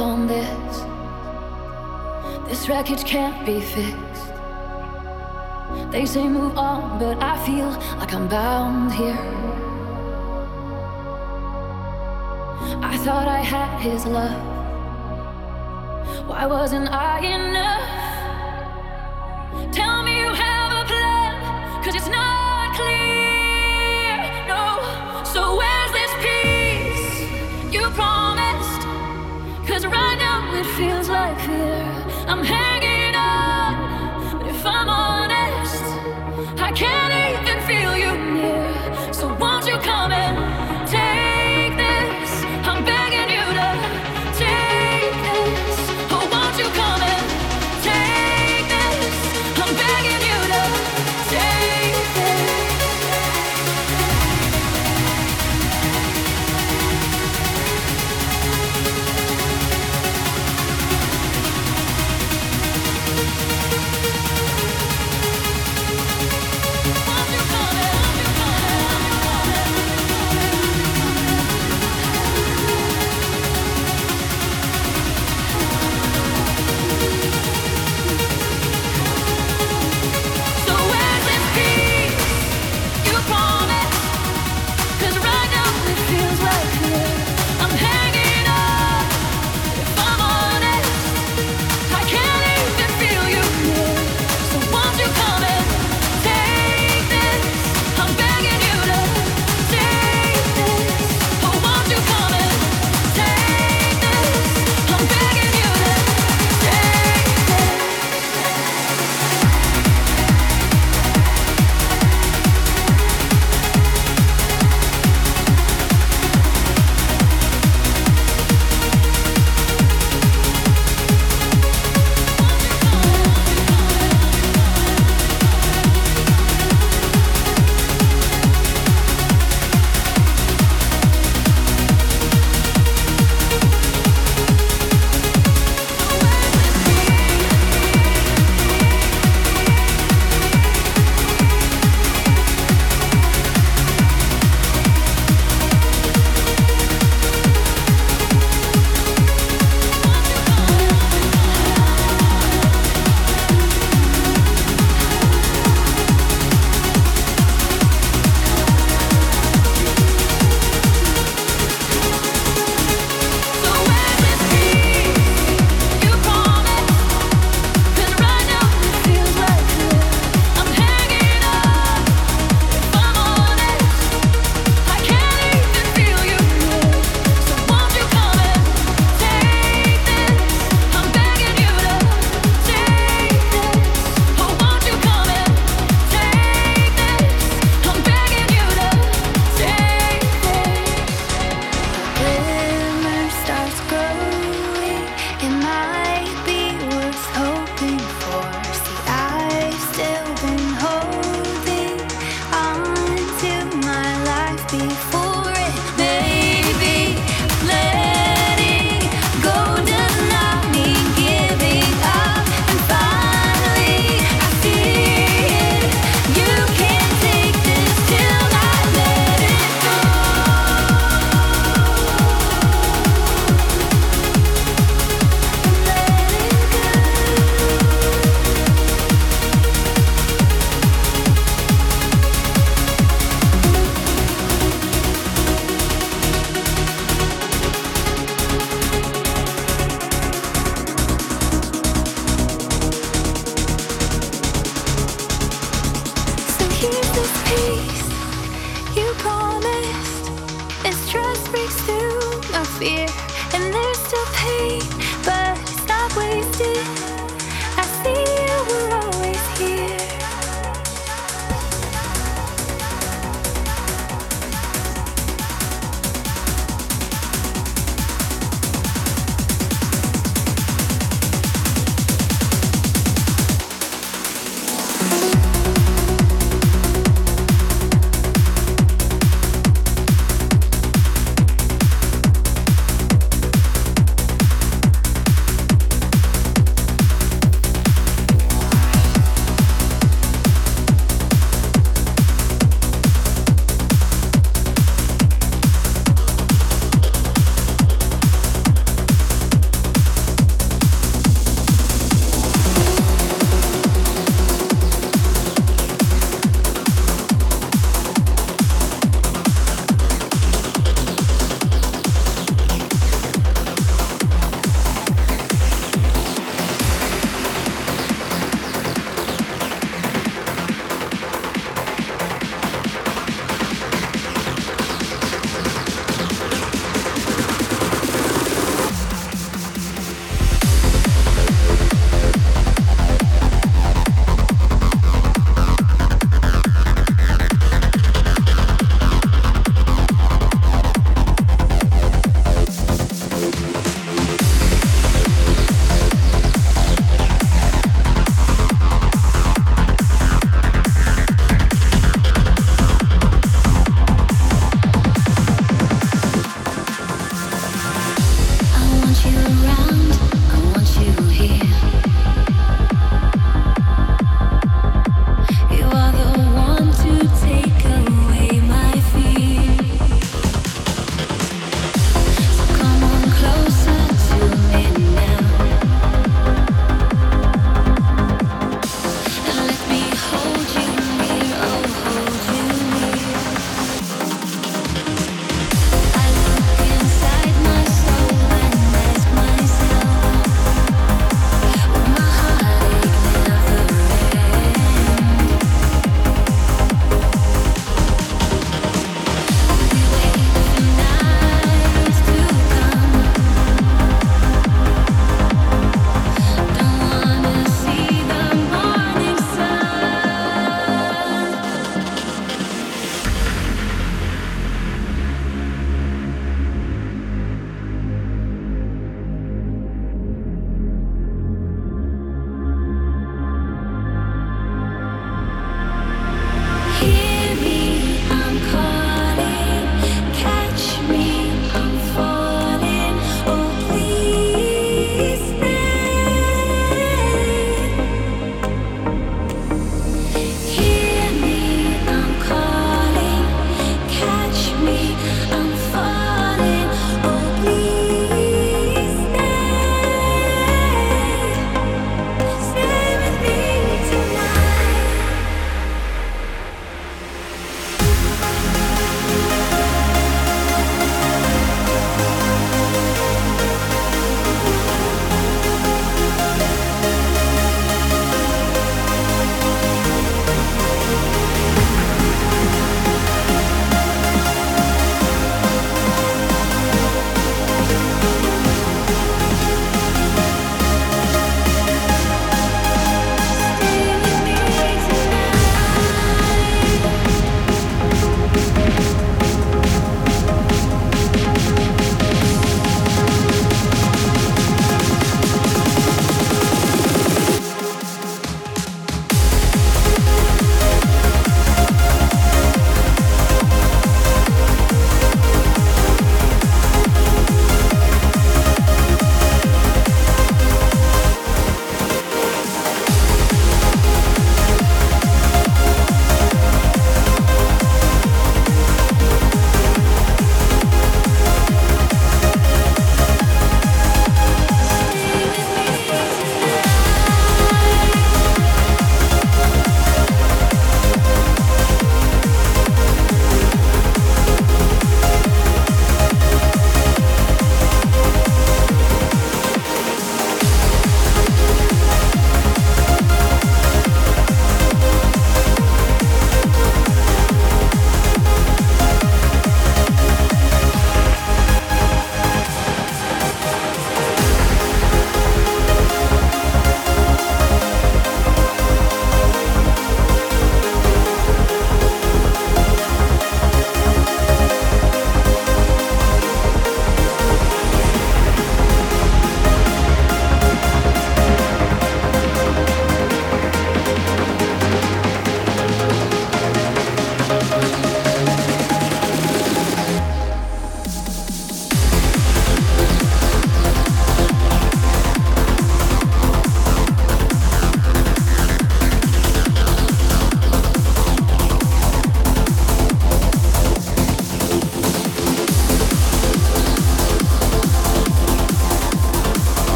on this. This wreckage can't be fixed. They say move on, but I feel like I'm bound here. I thought I had his love. Why wasn't I enough? I'm happy.